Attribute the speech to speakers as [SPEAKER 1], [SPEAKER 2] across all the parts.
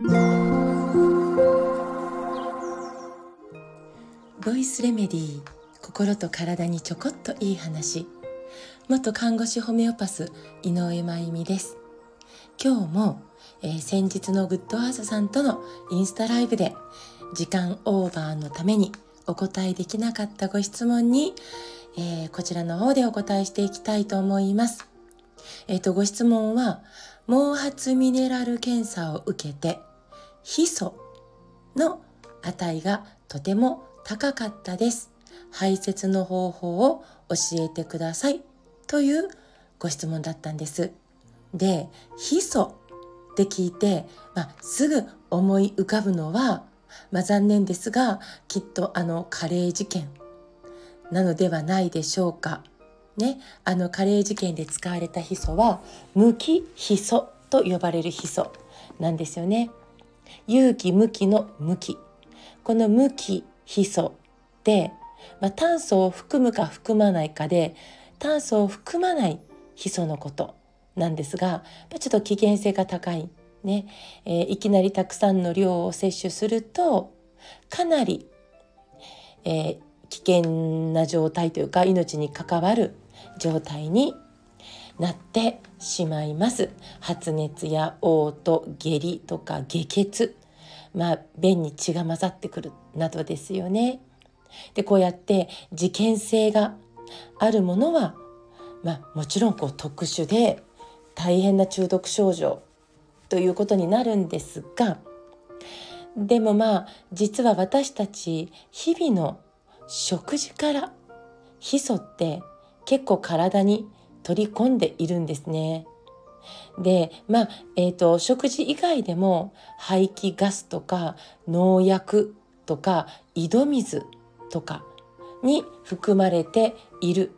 [SPEAKER 1] ボイスレメディー心と体にちょこっといい話元看護師ホメオパス井上真由美です今日も、えー、先日のグッドアーサさんとのインスタライブで時間オーバーのためにお答えできなかったご質問に、えー、こちらの方でお答えしていきたいと思います。えっ、ー、と、ご質問は、毛髪ミネラル検査を受けて、ヒ素の値がとても高かったです。排泄の方法を教えてください。というご質問だったんです。で、ヒ素って聞いて、まあ、すぐ思い浮かぶのは、まあ、残念ですが、きっとあのカレー事件なのではないでしょうか。ね、あのカレー事件で使われたヒ素は無機ヒ素と呼ばれるヒ素なんですよね。有機無機の無機この無機ヒ素で、まあ、炭素を含むか含まないかで炭素を含まないヒ素のことなんですがちょっと危険性が高い、ね。えー、いきなりたくさんの量を摂取するとかなり、えー、危険な状態というか命に関わる状態になってしまいます。発熱や嘔吐下痢とか下血。まあ便に血が混ざってくるなどですよね。でこうやって事件性があるものはまあもちろんこう特殊で大変な中毒症状ということになるんですがでもまあ実は私たち日々の食事からヒ素って結構体に取り込んでいるんですね。でまあ、えーと、食事以外でも排気ガスとか農薬とか井戸水とかに含まれている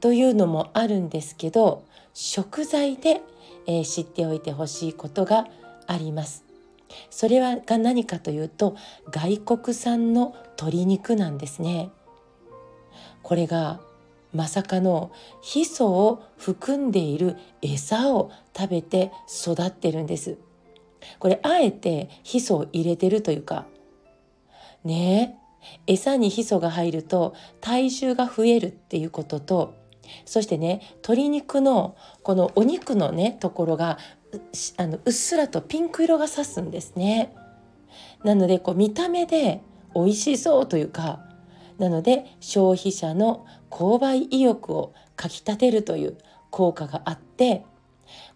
[SPEAKER 1] というのもあるんですけど食材で、えー、知っておいてほしいことがあります。それはが何かというと外国産の鶏肉なんですね。これがまさかのヒ素を含んでいる餌を食べて育ってるんです。これあえてヒ素を入れてるというかねえ餌にヒ素が入ると体重が増えるっていうこととそしてね鶏肉のこのお肉のねところがあのうっすらとピンク色がさすんですね。なのでこう見た目で美味しそうというかなので消費者の購買意欲をかきたてるという効果があって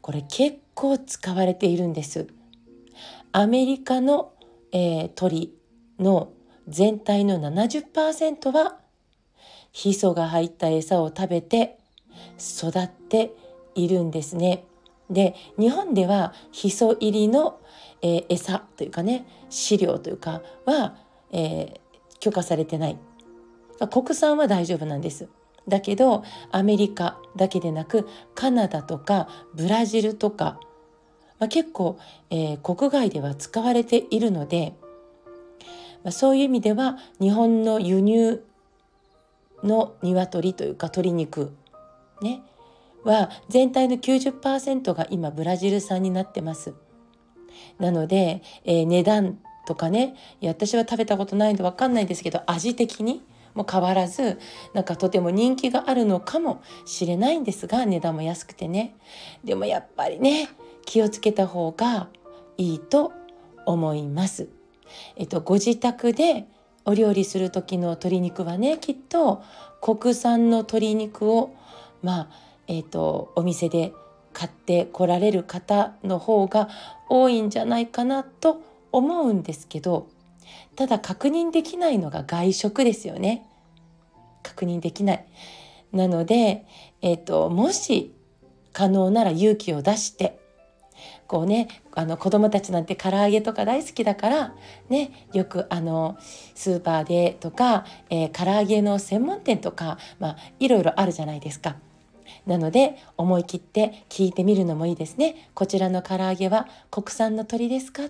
[SPEAKER 1] これ結構使われているんです。アメリカの、えー、鳥の全体の70%はヒ素が入った餌を食べて育っているんですね。で日本ではヒ素入りの、えー、餌というかね飼料というかは、えー、許可されてない国産は大丈夫なんです。だけどアメリカだけでなくカナダとかブラジルとか、まあ、結構、えー、国外では使われているので、まあ、そういう意味では日本の輸入の鶏というか鶏肉ねは全体の90%が今ブラジル産になってます。なので、えー、値段とかねいや私は食べたことないんで分かんないですけど味的にも変わらずなんかとても人気があるのかもしれないんですが値段も安くてねでもやっぱりね気をつけた方がいいと思います。えっと、ご自宅でお料理する時の鶏肉はねきっと国産の鶏肉をまあえっとお店で買ってこられる方の方が多いんじゃないかなと思うんですけどただ確認できないのが外食ですよね。確認できない。なので、えっ、ー、と、もし可能なら勇気を出して、こうね、あの子供たちなんて唐揚げとか大好きだから、ね、よくあのスーパーでとか、えー、唐揚げの専門店とか、まあ、いろいろあるじゃないですか。なので思い切って聞いてみるのもいいですね。こちらの唐揚げは国産の鶏ですか？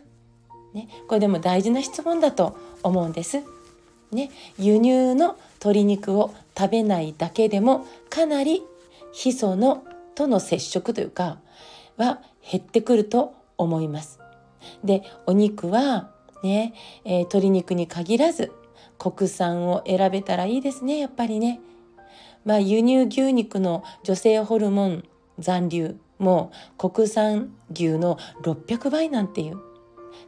[SPEAKER 1] ね、これでも大事な質問だと思うんです。ね、輸入の鶏肉を食べないだけでもかなりヒ素のとの接触というかは減ってくると思います。でお肉はね、えー、鶏肉に限らず国産を選べたらいいですねやっぱりね。まあ、輸入牛肉の女性ホルモン残留も国産牛の600倍なんていう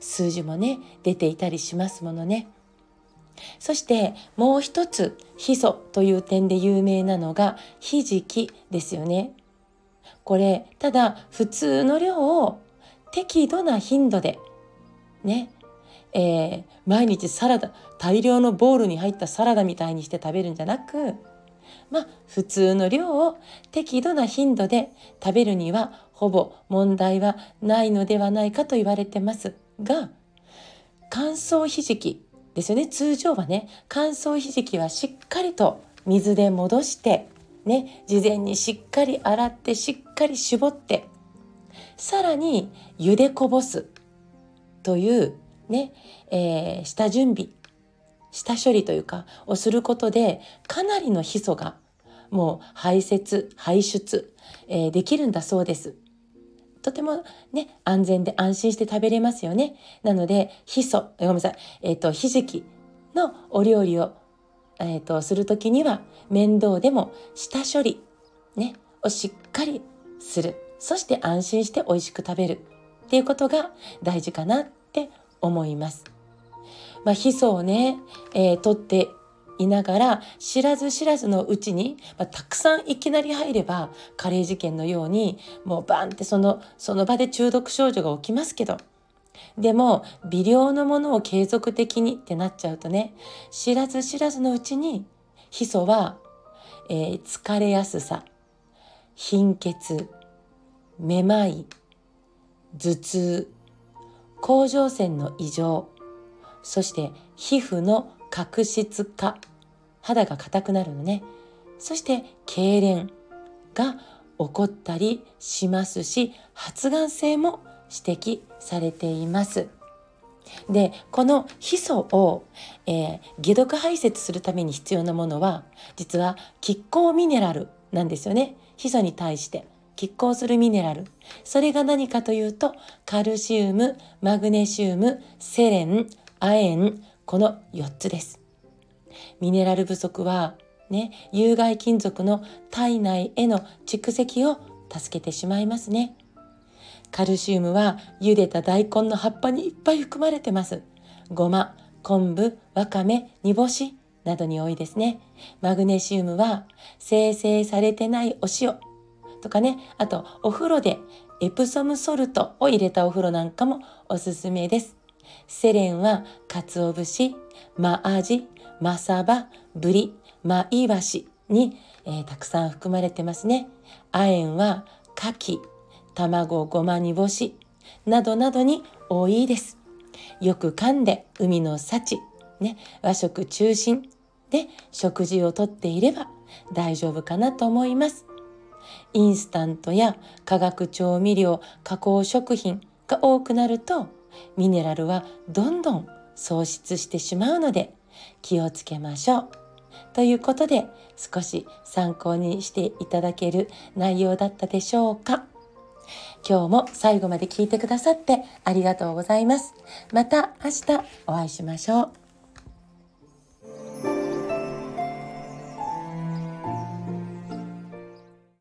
[SPEAKER 1] 数字もね出ていたりしますものね。そしてもう一つヒ素という点で有名なのがひじきですよね。これただ普通の量を適度な頻度でね、えー、毎日サラダ大量のボウルに入ったサラダみたいにして食べるんじゃなくまあ普通の量を適度な頻度で食べるにはほぼ問題はないのではないかと言われてますが乾燥ひじきですよね通常はね乾燥ひじきはしっかりと水で戻してね事前にしっかり洗ってしっかり絞ってさらに茹でこぼすというね、えー、下準備下処理というかをすることでかなりのヒ素がもう排泄排出、えー、できるんだそうです。とてもね、安全で安心して食べれますよね。なので、ヒ素、ごめんなさい、えっ、ー、と、ひじきのお料理を、えっ、ー、と、する時には、面倒でも下処理、ね、をしっかりする。そして安心して美味しく食べるっていうことが大事かなって思います。まあ、ヒ素をね、えー、取っていながら知らず知らずのうちに、まあ、たくさんいきなり入ればカレー事件のようにもうバンってそのその場で中毒症状が起きますけど。でも微量のものを継続的にってなっちゃうとね知らず知らずのうちにヒ素は、えー、疲れやすさ貧血めまい頭痛甲状腺の異常そして皮膚の角質化肌が硬くなるのね。そして痙攣が起こったりしますし発がん性も指摘されています。でこのヒ素を、えー、解毒排泄するために必要なものは実は拮抗ミネラルなんですよね。ヒ素に対して拮抗するミネラル。それが何かというとカルシウムマグネシウムセレン亜鉛この4つです。ミネラル不足はね、有害金属の体内への蓄積を助けてしまいますね。カルシウムは茹でた大根の葉っぱにいっぱい含まれてます。ごま、昆布、わかめ、煮干しなどに多いですね。マグネシウムは生成されてないお塩とかね、あとお風呂でエプソムソルトを入れたお風呂なんかもおすすめです。セレンは鰹節、マアジ、マサバ、ブリ、マイワシに、えー、たくさん含まれてますね。亜鉛は牡蠣、卵、ごま煮干しなどなどに多いです。よく噛んで海の幸、ね、和食中心で食事をとっていれば大丈夫かなと思います。インスタントや化学調味料、加工食品が多くなるとミネラルはどんどん喪失してしまうので気をつけましょう。ということで少し参考にしていただける内容だったでしょうか。今日も最後まで聞いてくださってありがとうございます。また明日お会いしましょう。